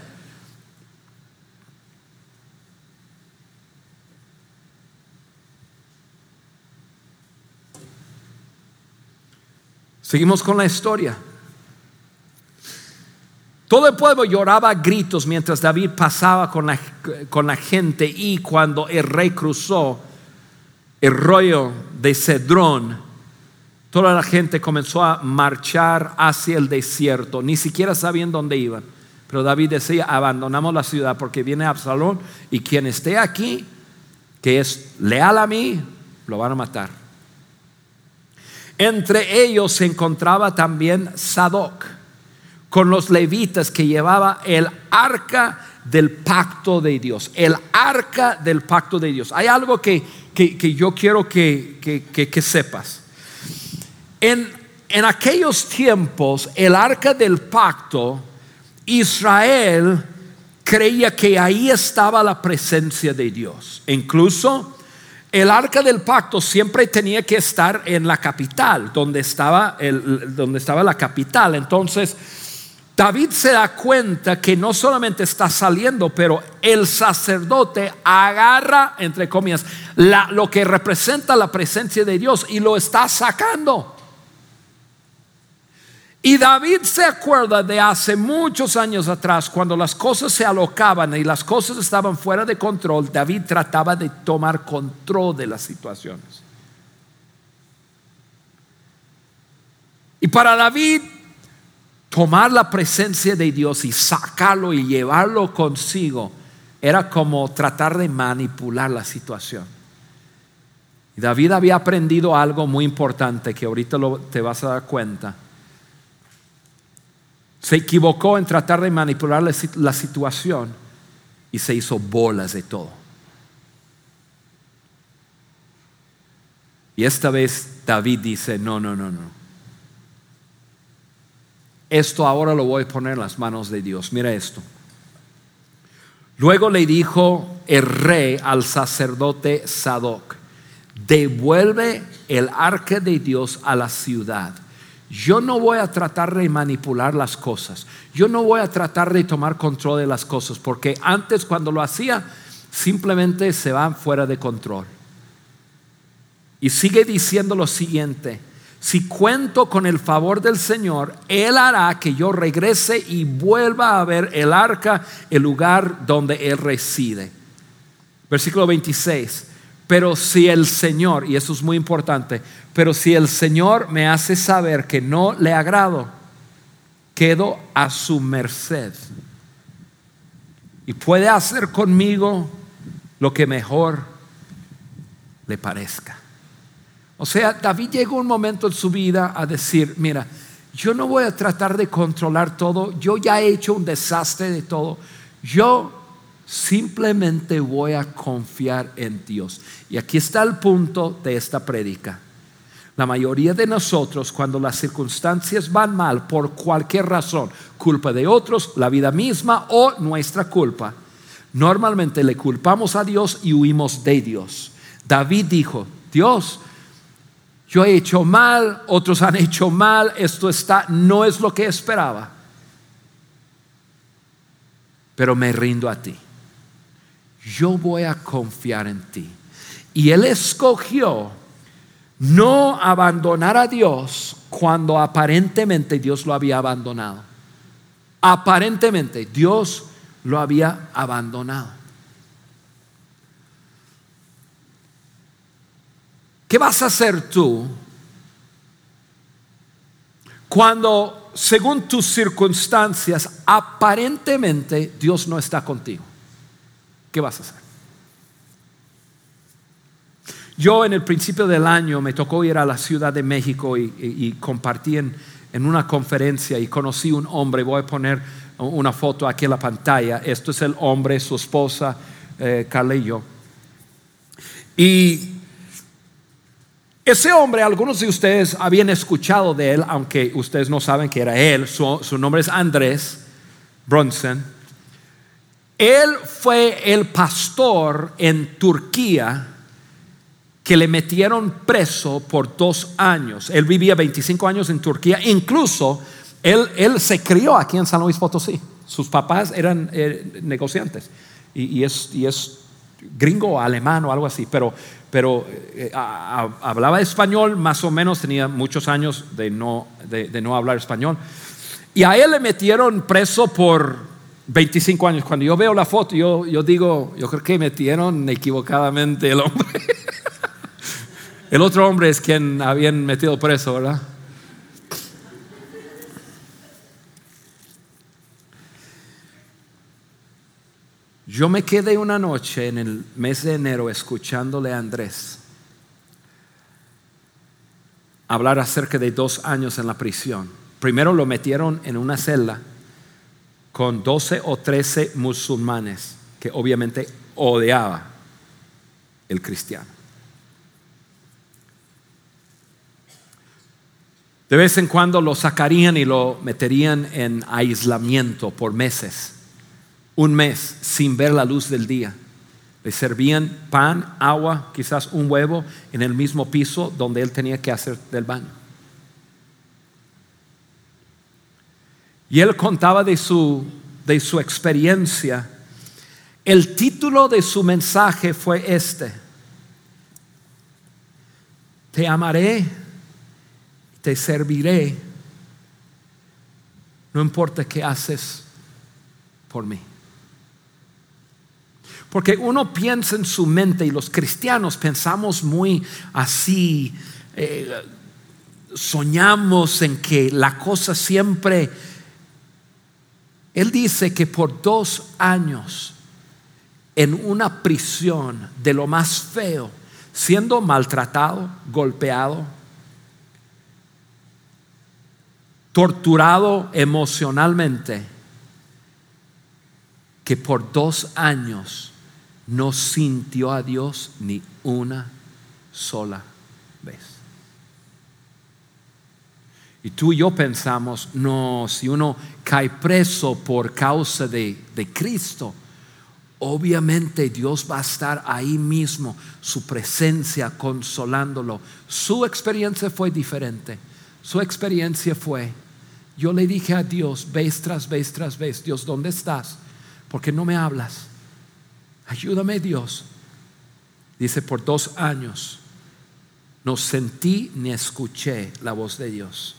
Seguimos con la historia. Todo el pueblo lloraba a gritos mientras David pasaba con la, con la gente y cuando el rey cruzó el rollo de Cedrón, toda la gente comenzó a marchar hacia el desierto, ni siquiera sabían dónde iban. Pero David decía, abandonamos la ciudad porque viene Absalón y quien esté aquí, que es leal a mí, lo van a matar. Entre ellos se encontraba también Sadoc con los levitas que llevaba el arca del pacto de Dios, el arca del pacto de Dios. Hay algo que, yo quiero que, que sepas. En, aquellos tiempos, el arca del pacto, Israel creía que ahí estaba la presencia de Dios. Incluso el arca del pacto siempre tenía que estar en la capital, donde estaba, el, donde estaba la capital. Entonces, David se da cuenta que no solamente está saliendo, pero el sacerdote agarra, entre comillas, lo que representa la presencia de Dios y lo está sacando. Y David se acuerda de hace muchos años atrás, cuando las cosas se alocaban y las cosas estaban fuera de control, David trataba de tomar control de las situaciones. Y para David tomar la presencia de Dios y sacarlo y llevarlo consigo era como tratar de manipular la situación. Y David había aprendido algo muy importante que ahorita te vas a dar cuenta. Se equivocó en tratar de manipular la, situación y se hizo bolas de todo. Y esta vez David dice, no, no, no, no esto ahora lo voy a poner en las manos de Dios. Mira esto. Luego le dijo el rey al sacerdote Sadoc, devuelve el arca de Dios a la ciudad. Yo no voy a tratar de manipular las cosas. Yo no voy a tratar de tomar control de las cosas, porque antes cuando lo hacía, simplemente se van fuera de control. Y sigue diciendo lo siguiente, si cuento con el favor del Señor, Él hará que yo regrese y vuelva a ver el arca, el lugar donde Él reside. Versículo 26. Pero si el Señor, y eso es muy importante, pero si el Señor me hace saber que no le agrado, quedo a su merced. Y puede hacer conmigo lo que mejor le parezca. O sea, David llegó un momento en su vida a decir, mira, yo no voy a tratar de controlar todo, yo ya he hecho un desastre de todo, yo simplemente voy a confiar en Dios. Y aquí está el punto de esta prédica. La mayoría de nosotros, cuando las circunstancias van mal por cualquier razón, culpa de otros, la vida misma o nuestra culpa, normalmente le culpamos a Dios y huimos de Dios. David dijo, Dios, yo he hecho mal, otros han hecho mal, esto está, no es lo que esperaba, pero me rindo a ti. Yo voy a confiar en ti. Y él escogió no abandonar a Dios cuando aparentemente Dios lo había abandonado. Aparentemente Dios lo había abandonado. ¿Qué vas a hacer tú cuando, según tus circunstancias, aparentemente Dios no está contigo? ¿Qué vas a hacer? Yo en el principio del año me tocó ir a la Ciudad de México y, compartí en, una conferencia y conocí un hombre, voy a poner una foto aquí en la pantalla, esto es el hombre, su esposa, eh. Y ese hombre, algunos de ustedes habían escuchado de él, aunque ustedes no saben que era él, su, su nombre es Andrés Bronson. Él fue el pastor en Turquía que le metieron preso por dos años. Él vivía 25 años en Turquía, incluso él, él se crió aquí en San Luis Potosí. Sus papás eran eh, negociantes y, es, y, es, gringo alemán o algo así, pero, pero eh, hablaba español más o menos, tenía muchos años de no, de, no hablar español. Y a él le metieron preso por 25 años. Cuando yo veo la foto, yo, yo digo, yo creo que metieron equivocadamente el hombre. El otro hombre es quien habían metido preso, ¿verdad? Yo me quedé una noche en el mes de enero escuchándole a Andrés hablar acerca de dos años en la prisión. Primero lo metieron en una celda con 12 o 13 musulmanes que obviamente odiaba el cristiano. De vez en cuando lo sacarían y lo meterían en aislamiento por meses, un mes sin ver la luz del día. Le servían pan, agua, quizás un huevo en el mismo piso donde él tenía que hacer del baño. Y él contaba de su, de su experiencia. El título de su mensaje fue este. Te amaré te serviré, no importa qué haces por mí. Porque uno piensa en su mente y los cristianos pensamos muy así, eh, soñamos en que la cosa siempre... Él dice que por dos años en una prisión de lo más feo, siendo maltratado, golpeado, torturado emocionalmente, que por dos años no sintió a Dios ni una sola vez. Y tú y yo pensamos, no, si uno cae preso por causa de, de Cristo, obviamente Dios va a estar ahí mismo, su presencia consolándolo. Su experiencia fue diferente. Su experiencia fue, yo le dije a Dios, vez tras vez tras vez, Dios, ¿dónde estás? Porque no me hablas. Ayúdame Dios. Dice, por dos años no sentí ni escuché la voz de Dios.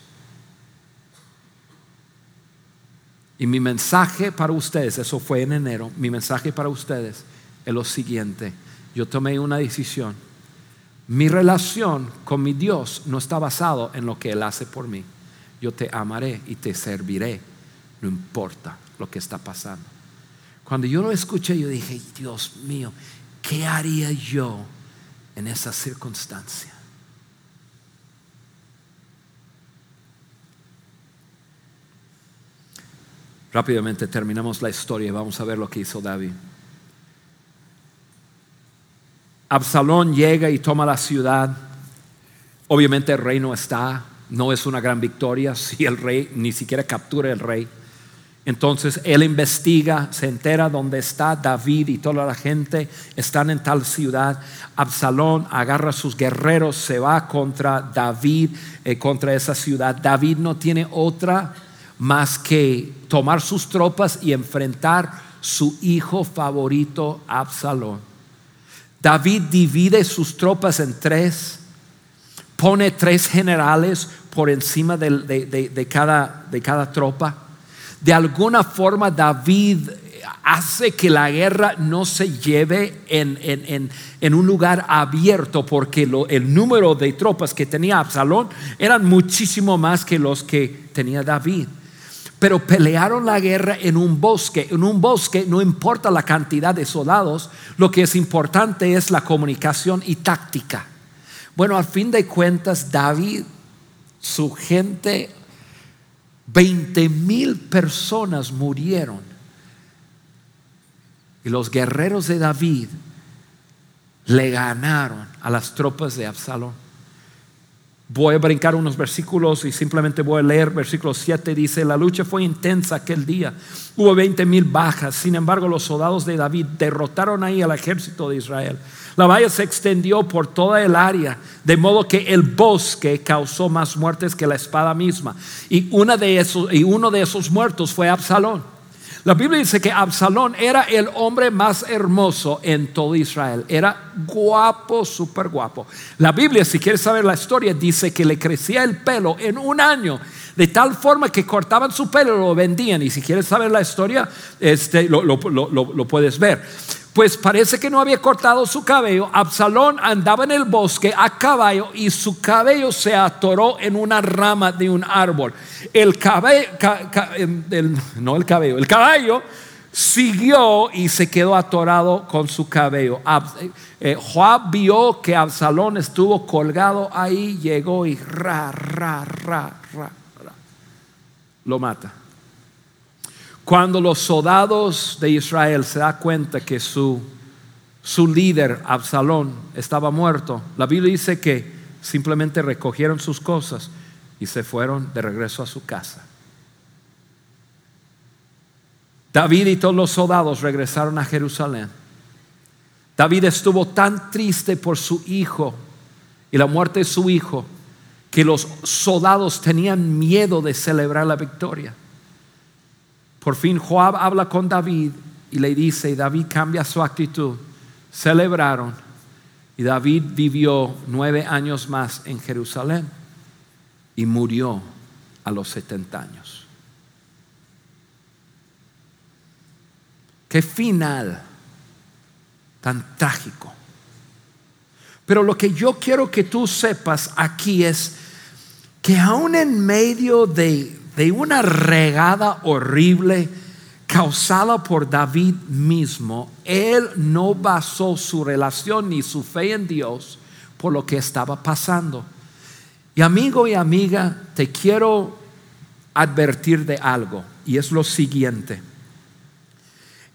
Y mi mensaje para ustedes, eso fue en enero, mi mensaje para ustedes es lo siguiente. Yo tomé una decisión. Mi relación con mi Dios no está basado en lo que Él hace por mí yo te amaré y te serviré, no importa lo que está pasando. Cuando yo lo escuché, yo dije, Dios mío, ¿qué haría yo en esa circunstancia? Rápidamente terminamos la historia y vamos a ver lo que hizo David. Absalón llega y toma la ciudad. Obviamente el rey no está, no es una gran victoria si el rey ni siquiera captura el rey. Entonces él investiga, se entera dónde está David y toda la gente están en tal ciudad. Absalón agarra a sus guerreros, se va contra David, eh, contra esa ciudad. David no tiene otra más que tomar sus tropas y enfrentar su hijo favorito, Absalón. David divide sus tropas en tres, pone tres generales por encima de cada, de cada tropa de alguna forma David hace que la guerra no se lleve en, un lugar abierto porque el número de tropas que tenía Absalón eran muchísimo más que los que tenía David. Pero pelearon la guerra en un bosque. En un bosque no importa la cantidad de soldados, lo que es importante es la comunicación y táctica. Bueno, al fin de cuentas, David, su gente 20 mil personas murieron. Y los guerreros de David le ganaron a las tropas de Absalón. Voy a brincar unos versículos y simplemente voy a leer versículo 7. Dice, la lucha fue intensa aquel día. Hubo 20 mil bajas. Sin embargo, los soldados de David derrotaron ahí al ejército de Israel. La valla se extendió por toda el área, de modo que el bosque causó más muertes que la espada misma. Y, de esos, y uno de esos muertos fue Absalón. La Biblia dice que Absalón era el hombre más hermoso en todo Israel. Era guapo, súper guapo. La Biblia, si quieres saber la historia, dice que le crecía el pelo en un año, de tal forma que cortaban su pelo y lo vendían. Y si quieres saber la historia, este, lo, lo puedes ver pues parece que no había cortado su cabello. Absalón andaba en el bosque a caballo y su cabello se atoró en una rama de un árbol. El cabello, em, no el cabello, el caballo siguió y se quedó atorado con su cabello. Eh, Joab vio que Absalón estuvo colgado ahí, llegó y ra, ra, ra, ra, ra, lo mata. Cuando los soldados de Israel se da cuenta que su, su líder, Absalón, estaba muerto, la Biblia dice que simplemente recogieron sus cosas y se fueron de regreso a su casa. David y todos los soldados regresaron a Jerusalén. David estuvo tan triste por su hijo y la muerte de su hijo que los soldados tenían miedo de celebrar la victoria. Por fin Joab habla con David y le dice, y David cambia su actitud. Celebraron y David vivió nueve años más en Jerusalén y murió a los 70 años. Qué final tan trágico. Pero lo que yo quiero que tú sepas aquí es que aún en medio de de una regada horrible causada por David mismo, él no basó su relación ni su fe en Dios por lo que estaba pasando. Y amigo y amiga, te quiero advertir de algo, y es lo siguiente.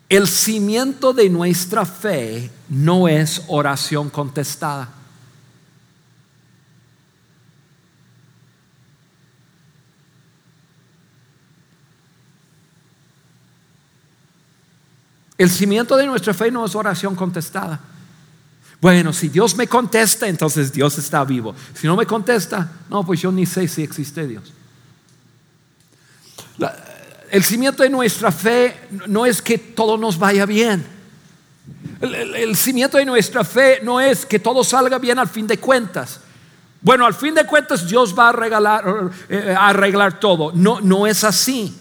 El cimiento de nuestra fe no es oración contestada. El cimiento de nuestra fe no es oración contestada. Bueno, si Dios me contesta, entonces Dios está vivo. Si no me contesta, no, pues yo ni sé si existe Dios. el cimiento de nuestra fe no es que todo nos vaya bien. El, cimiento de nuestra fe no es que todo salga bien al fin de cuentas. Bueno, al fin de cuentas Dios va a, regalar, eh, a arreglar todo. No, no es así.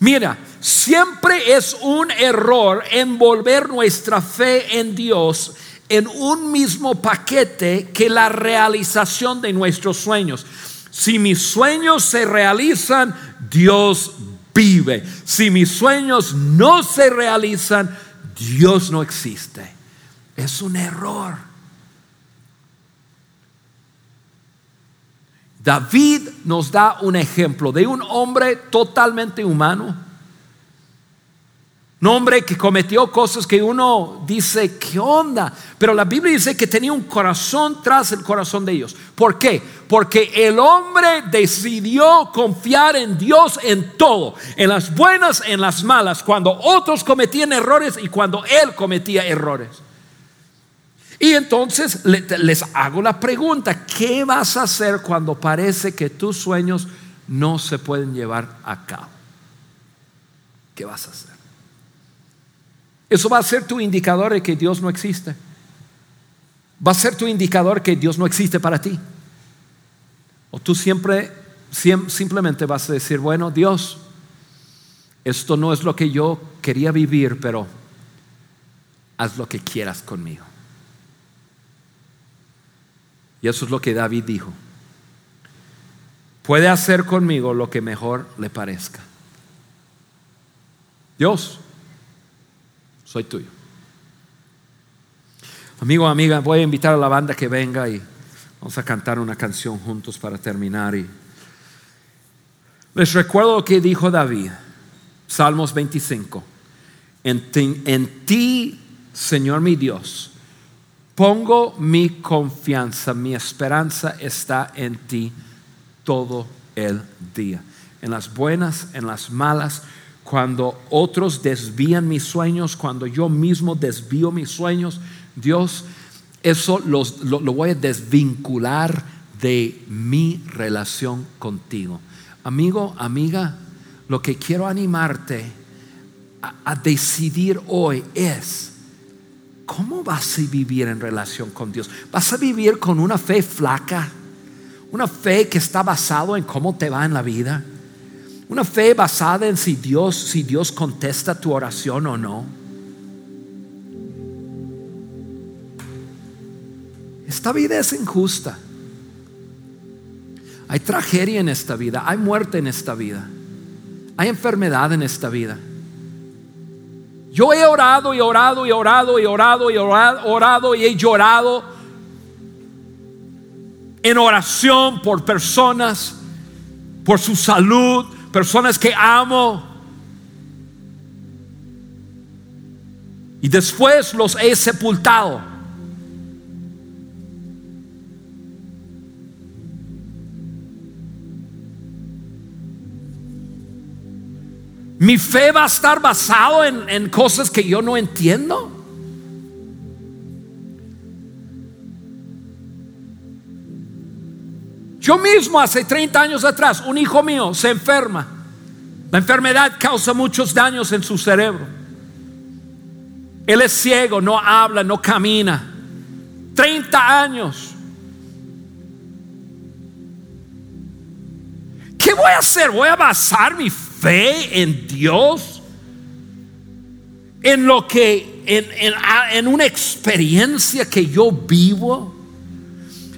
Mira, siempre es un error envolver nuestra fe en Dios en un mismo paquete que la realización de nuestros sueños. Si mis sueños se realizan, Dios vive. Si mis sueños no se realizan, Dios no existe. Es un error. David nos da un ejemplo de un hombre totalmente humano Un hombre que cometió cosas que uno dice, ¿qué onda? Pero la Biblia dice que tenía un corazón tras el corazón de ellos. ¿Por qué? Porque el hombre decidió confiar en Dios en todo, en las buenas, en las malas, cuando otros cometían errores y cuando él cometía errores. Y entonces les hago la pregunta, ¿qué vas a hacer cuando parece que tus sueños no se pueden llevar a cabo? ¿Qué vas a hacer? Eso va a ser tu indicador de que Dios no existe. Va a ser tu indicador que Dios no existe para ti. O tú siempre, simplemente vas a decir, bueno, Dios, esto no es lo que yo quería vivir, pero haz lo que quieras conmigo. Y eso es lo que David dijo. Puede hacer conmigo lo que mejor le parezca. Dios, soy tuyo. Amigo, amiga, voy a invitar a la banda que venga y vamos a cantar una canción juntos para terminar. Y les recuerdo lo que dijo David, Salmos 25. En ti, en ti, Señor mi Dios, pongo mi confianza, mi esperanza está en ti todo el día. En las buenas, en las malas, cuando otros desvían mis sueños, cuando yo mismo desvío mis sueños, Dios, eso lo, voy a desvincular de mi relación contigo. Amigo, amiga, lo que quiero animarte a, decidir hoy es, ¿cómo vas a vivir en relación con Dios? ¿Vas a vivir con una fe flaca? ¿Una fe que está basado en cómo te va en la vida? Una fe basada en si Dios, si Dios contesta tu oración o no. Esta vida es injusta. Hay tragedia en esta vida, hay muerte en esta vida, hay enfermedad en esta vida. Yo he orado y orado y orado y orado y orado, orado y he llorado en oración por personas, por su salud, personas que amo. Y después los he sepultado. Mi fe va a estar basado en, en cosas que yo no entiendo. Yo mismo hace 30 años atrás, un hijo mío se enferma. La enfermedad causa muchos daños en su cerebro. Él es ciego, no habla, no camina. 30 años. ¿Qué voy a hacer? ¿Voy a basar mi fe en Dios? En lo que, en, en una experiencia que yo vivo.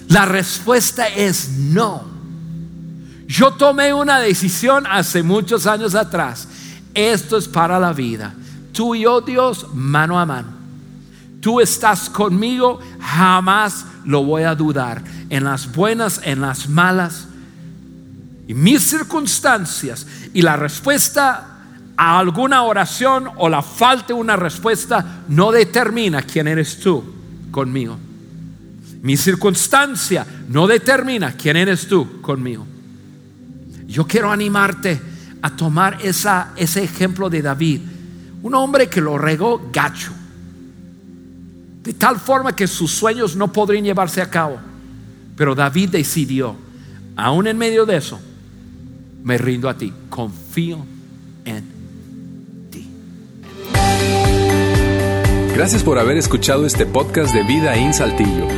La respuesta es no. Yo tomé una decisión hace muchos años atrás. Esto es para la vida. Tú y yo, Dios, mano a mano. Tú estás conmigo, jamás lo voy a dudar. En las buenas, en las malas. Y mis circunstancias y la respuesta a alguna oración o la falta de una respuesta no determina quién eres tú conmigo. Mi circunstancia no determina quién eres tú conmigo. Yo quiero animarte a tomar esa, ese ejemplo de David, un hombre que lo regó gacho, de tal forma que sus sueños no podrían llevarse a cabo. Pero David decidió, aún en medio de eso, me rindo a ti, confío en ti. Gracias por haber escuchado este podcast de Vida en Saltillo.